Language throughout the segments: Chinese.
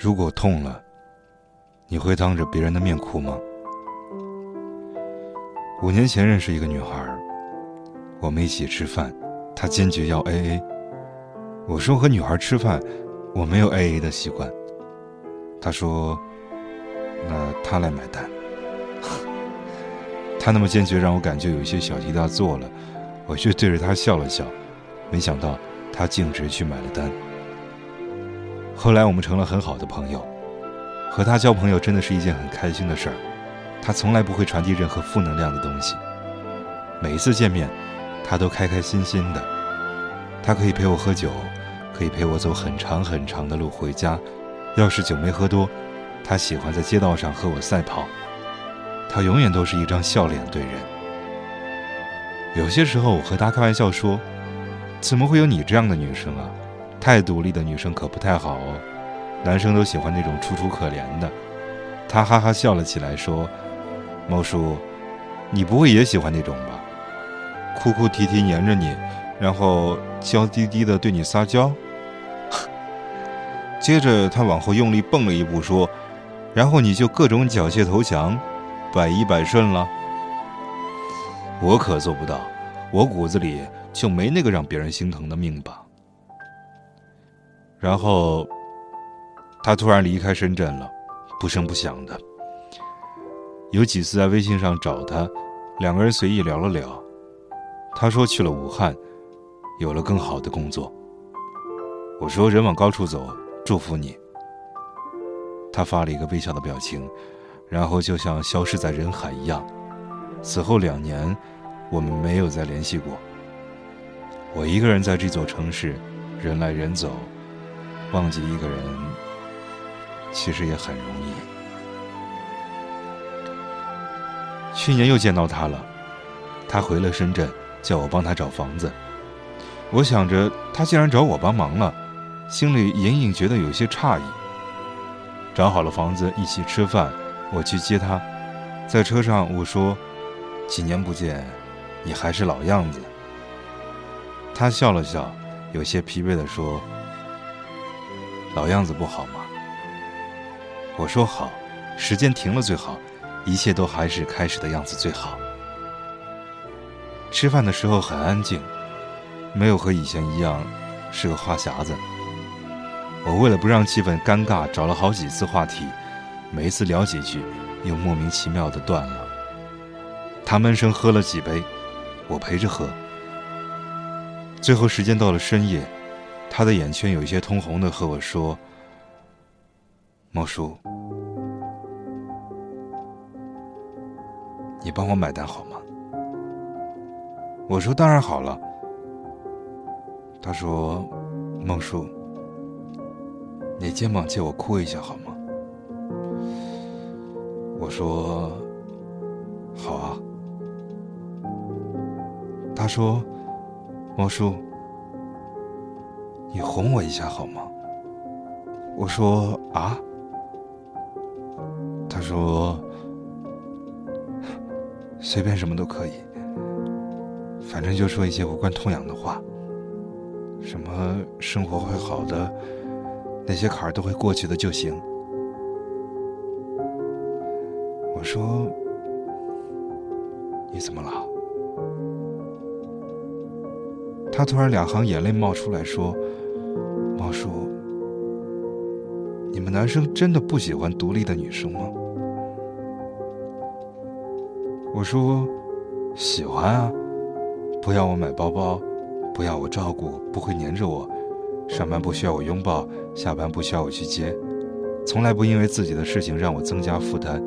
如果痛了，你会当着别人的面哭吗？五年前认识一个女孩，我们一起吃饭，她坚决要 AA。我说和女孩吃饭，我没有 AA 的习惯。她说，那她来买单。她那么坚决，让我感觉有一些小题大做了。我却对着她笑了笑，没想到她径直去买了单。后来我们成了很好的朋友，和他交朋友真的是一件很开心的事儿。他从来不会传递任何负能量的东西，每一次见面，他都开开心心的。他可以陪我喝酒，可以陪我走很长很长的路回家。要是酒没喝多，他喜欢在街道上和我赛跑。他永远都是一张笑脸对人。有些时候，我和他开玩笑说：“怎么会有你这样的女生啊？”太独立的女生可不太好哦，男生都喜欢那种楚楚可怜的。他哈哈笑了起来，说：“猫叔，你不会也喜欢那种吧？哭哭啼啼黏着你，然后娇滴滴的对你撒娇。”接着他往后用力蹦了一步，说：“然后你就各种缴械投降，百依百顺了。”我可做不到，我骨子里就没那个让别人心疼的命吧。然后，他突然离开深圳了，不声不响的。有几次在微信上找他，两个人随意聊了聊。他说去了武汉，有了更好的工作。我说人往高处走，祝福你。他发了一个微笑的表情，然后就像消失在人海一样。此后两年，我们没有再联系过。我一个人在这座城市，人来人走。忘记一个人，其实也很容易。去年又见到他了，他回了深圳，叫我帮他找房子。我想着他既然找我帮忙了，心里隐隐觉得有些诧异。找好了房子，一起吃饭，我去接他。在车上我说：“几年不见，你还是老样子。”他笑了笑，有些疲惫地说。老样子不好吗？我说好，时间停了最好，一切都还是开始的样子最好。吃饭的时候很安静，没有和以前一样是个话匣子。我为了不让气氛尴尬，找了好几次话题，每一次聊几句，又莫名其妙的断了。他闷声喝了几杯，我陪着喝。最后时间到了深夜。他的眼圈有一些通红的和我说：“猫叔，你帮我买单好吗？”我说：“当然好了。”他说：“猫叔，你肩膀借我哭一下好吗？”我说：“好啊。”他说：“猫叔。”你哄我一下好吗？我说啊。他说随便什么都可以，反正就说一些无关痛痒的话，什么生活会好的，那些坎儿都会过去的就行。我说你怎么了？他突然两行眼泪冒出来说。毛叔，你们男生真的不喜欢独立的女生吗？我说喜欢啊，不要我买包包，不要我照顾，不会黏着我，上班不需要我拥抱，下班不需要我去接，从来不因为自己的事情让我增加负担，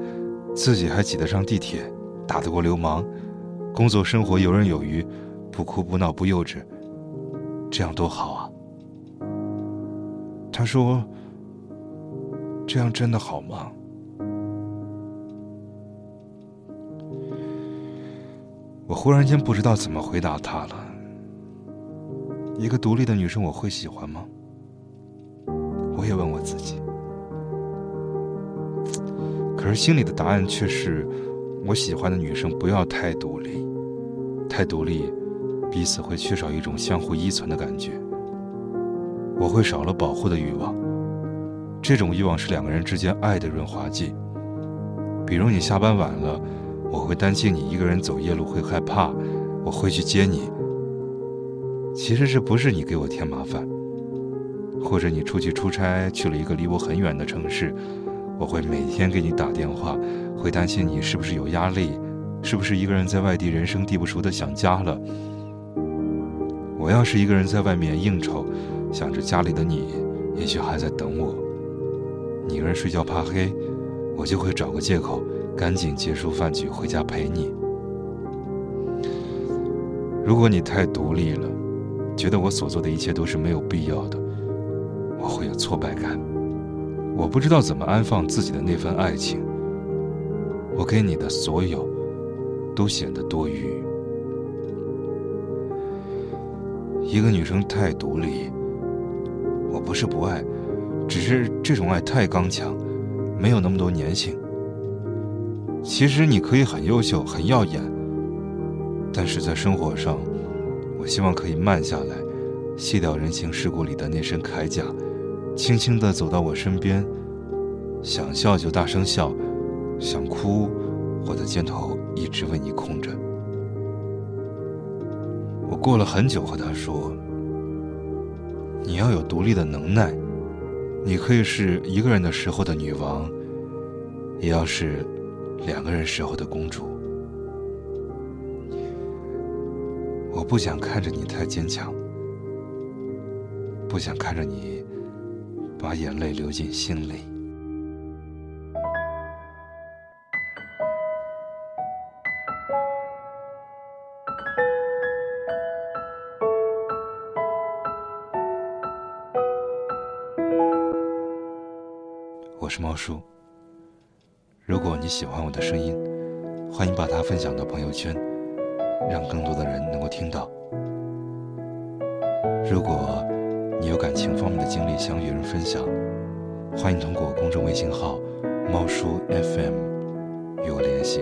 自己还挤得上地铁，打得过流氓，工作生活游刃有余，不哭不闹不幼稚，这样多好啊！他说：“这样真的好吗？”我忽然间不知道怎么回答他了。一个独立的女生，我会喜欢吗？我也问我自己。可是心里的答案却是：我喜欢的女生不要太独立，太独立，彼此会缺少一种相互依存的感觉。我会少了保护的欲望，这种欲望是两个人之间爱的润滑剂。比如你下班晚了，我会担心你一个人走夜路会害怕，我会去接你。其实这不是你给我添麻烦。或者你出去出差去了一个离我很远的城市，我会每天给你打电话，会担心你是不是有压力，是不是一个人在外地人生地不熟的想家了。我要是一个人在外面应酬，想着家里的你，也许还在等我。你一个人睡觉怕黑，我就会找个借口，赶紧结束饭局回家陪你。如果你太独立了，觉得我所做的一切都是没有必要的。我会有挫败感，我不知道怎么安放自己的那份爱情。我给你的所有，都显得多余。一个女生太独立，不是不爱，只是这种爱太刚强，没有那么多粘性。其实你可以很优秀、很耀眼，但是在生活上，我希望可以慢下来，卸掉人情世故里的那身铠甲。轻轻地走到我身边，想笑就大声笑，想哭，我的肩头一直为你空着。我过了很久和他说：“你要有独立的能耐，你可以是一个人的时候的女王，也要是两个人时候的公主。我不想看着你太坚强，不想看着你。”把眼泪流进心里。我是猫叔。如果你喜欢我的声音，欢迎把它分享到朋友圈，让更多的人能够听到。如果。你有感情方面的经历想与人分享，欢迎通过公众微信号“猫叔 FM” 与我联系。